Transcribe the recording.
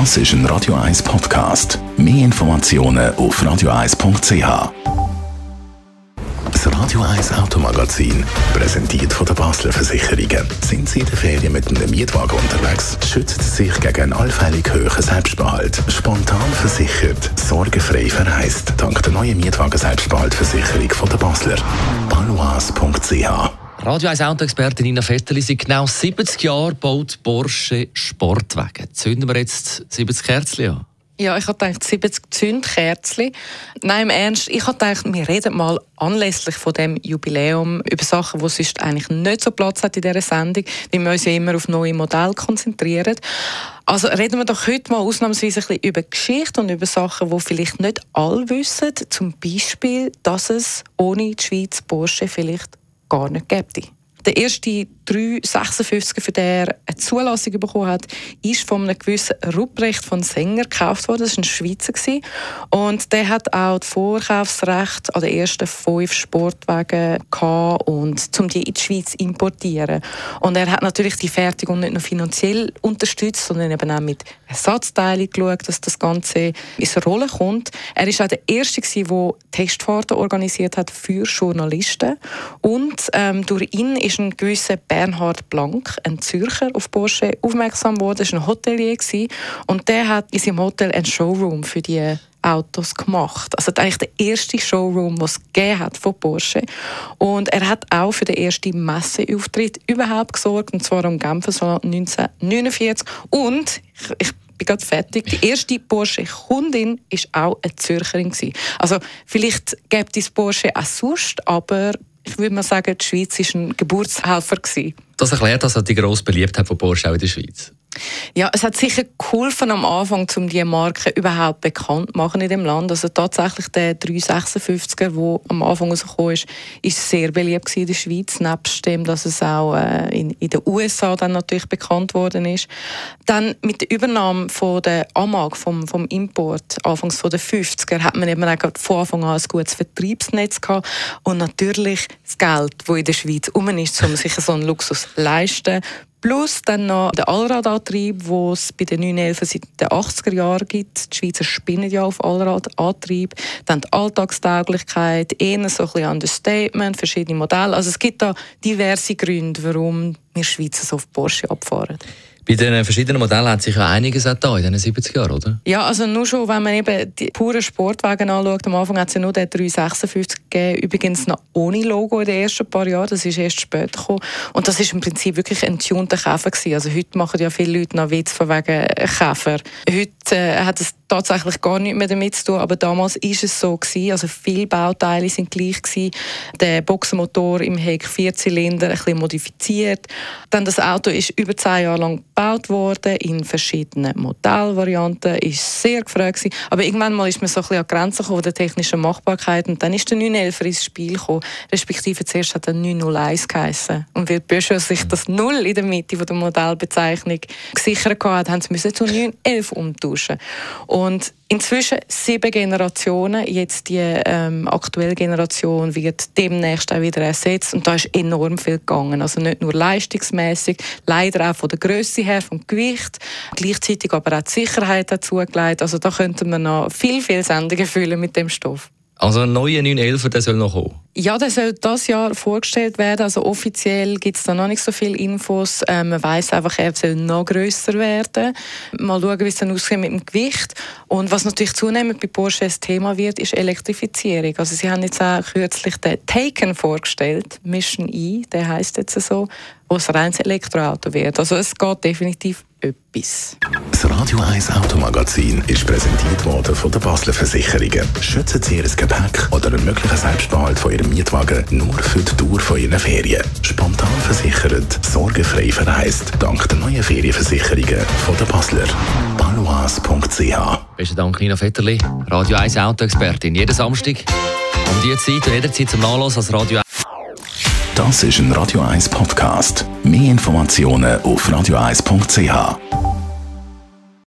Das ist ein Radio 1 Podcast. Mehr Informationen auf radio1.ch. Das Radio 1 Automagazin, präsentiert von der Basler Versicherungen. Sind Sie in der Ferien mit einem Mietwagen unterwegs? Schützen Sie sich gegen allfällig hohen Selbstbehalt. Spontan versichert, sorgenfrei verreist. Dank der neuen Mietwagen-Selbstbehaltversicherung von der Basler. balois.ch Radio 1 Autoexpertin Nina Vetterli, seit genau 70 Jahren baut Porsche Sportwagen. Zünden wir jetzt 70 Kerzen an? Ja, ich habe gedacht, 70 Zündkerzen. Nein, im Ernst, ich habe gedacht, wir reden mal anlässlich von dem Jubiläum über Sachen, die sonst eigentlich nicht so Platz hat in dieser Sendung, weil wir uns ja immer auf neue Modelle konzentrieren. Also reden wir doch heute mal ausnahmsweise ein bisschen über Geschichte und über Sachen, die vielleicht nicht alle wissen. Zum Beispiel, dass es ohne die Schweiz Porsche vielleicht gar nicht gäbe. Der erste 356 für den er eine Zulassung bekommen hat, ist von einem gewissen Ruprecht von Sänger gekauft worden. Das war ein Schweizer. Und der hat auch das Vorkaufsrecht an den ersten fünf Sportwagen gehabt und um die in die Schweiz zu importieren. Und er hat natürlich die Fertigung nicht nur finanziell unterstützt, sondern eben auch mit Ersatzteilen geschaut, dass das Ganze in Rolle kommt. Er war auch der Erste, der Testfahrten organisiert hat für Journalisten. Und ähm, durch ihn ist ein gewisser Bernhard Blank, ein Zürcher, auf Porsche aufmerksam geworden. Er war ein Hotelier und der hat in seinem Hotel einen Showroom für die Autos gemacht. Also eigentlich der erste Showroom, was es hat von Porsche. Und er hat auch für den ersten Messeauftritt überhaupt gesorgt, und zwar am Genfer Salon 1949. Und ich, ich bin gerade fertig. Die erste Porsche-Kundin war auch eine Zürcherin. Also vielleicht gibt es Porsche auch sonst, aber ich würde mal sagen, die Schweiz war ein Geburtshelfer. Das erklärt also die grosse Beliebtheit von Porsche auch in der Schweiz. Ja, es hat sicher geholfen am Anfang, um diese Marke überhaupt bekannt zu machen in dem Land. Also tatsächlich der 356er, der am Anfang rausgekommen ist, ist sehr beliebt in der Schweiz, nebst dem, dass es auch äh, in, in den USA dann natürlich bekannt worden ist. Dann mit der Übernahme von der AMAG, vom, vom Import, anfangs von den 50er, hat man eben auch von Anfang an ein gutes Vertriebsnetz gehabt und natürlich das Geld, das in der Schweiz um ist, um sich so einen Luxus zu leisten, Plus dann noch der Allradantrieb, den es bei den 911 seit den 80er Jahren gibt. Die Schweizer spinnen ja auf Allradantrieb. Dann die Alltagstauglichkeit, eher so ein bisschen Understatement, verschiedene Modelle. Also es gibt da diverse Gründe, warum wir Schweizer so auf Porsche abfahren. Bei den verschiedenen Modellen hat sich ja einiges auch da in den 70 Jahren, oder? Ja, also nur schon, wenn man eben die puren Sportwagen anschaut, am Anfang hat es ja nur den 356 gegeben, übrigens noch ohne Logo in den ersten paar Jahren, das ist erst später gekommen. Und das ist im Prinzip wirklich ein tunter Käfer gewesen. Also heute machen ja viele Leute noch Witz von wegen Käfer. Heute äh, hat es tatsächlich gar nichts mehr damit zu tun, aber damals ist es so gewesen. Also viele Bauteile sind gleich gewesen. Der Boxenmotor im Heck vier Zylinder, ein bisschen modifiziert. Dann das Auto ist über zehn Jahre lang gebaut worden in verschiedenen Modellvarianten, ist sehr gefragt gewesen. Aber irgendwann mal ist man so ein an Grenzen gekommen der technischen Machbarkeit und dann ist der 911 ins Spiel gekommen, respektive zuerst hat er 901 geheißen. Und weil Peugeot sich das Null in der Mitte der Modellbezeichnung gesichert hat, haben sie müssen zu 911 umtauschen. Und inzwischen sieben Generationen. Jetzt die ähm, aktuelle Generation wird demnächst auch wieder ersetzt und da ist enorm viel gegangen. Also nicht nur leistungsmäßig, leider auch von der Größe her, vom Gewicht, gleichzeitig aber auch die Sicherheit dazugelegt. Also da könnte man noch viel, viel Sendungen füllen mit dem Stoff. Also ein neuer 911, der soll noch kommen? Ja, der soll das Jahr vorgestellt werden. Also offiziell gibt es da noch nicht so viele Infos. Ähm, man weiß einfach, er soll noch grösser werden. Mal schauen, wie es dann aussieht mit dem Gewicht. Und was natürlich zunehmend bei Porsche das Thema wird, ist Elektrifizierung. Also sie haben jetzt auch kürzlich den Taken vorgestellt, Mission E, der heißt jetzt so, wo es ein reines Elektroauto wird. Also es geht definitiv etwas. Das Radio 1 Automagazin ist präsentiert worden von der Basler Versicherungen. Schützen Sie Ihr Gepäck oder einen möglichen Selbstbehalt von Ihrem Mietwagen nur für die Dauer von Ihren Ferien. Spontan versichert, sorgenfrei verreist. Dank der neuen Ferienversicherungen von der Basler. balois.ch Besten Dank, Nina Vetterli, Radio 1 Autoexpertin. Jeden Samstag um diese Zeit und jederzeit zum Nachlass als Radio 1. Das ist ein Radio 1 Podcast. Mehr Informationen auf radio1.ch.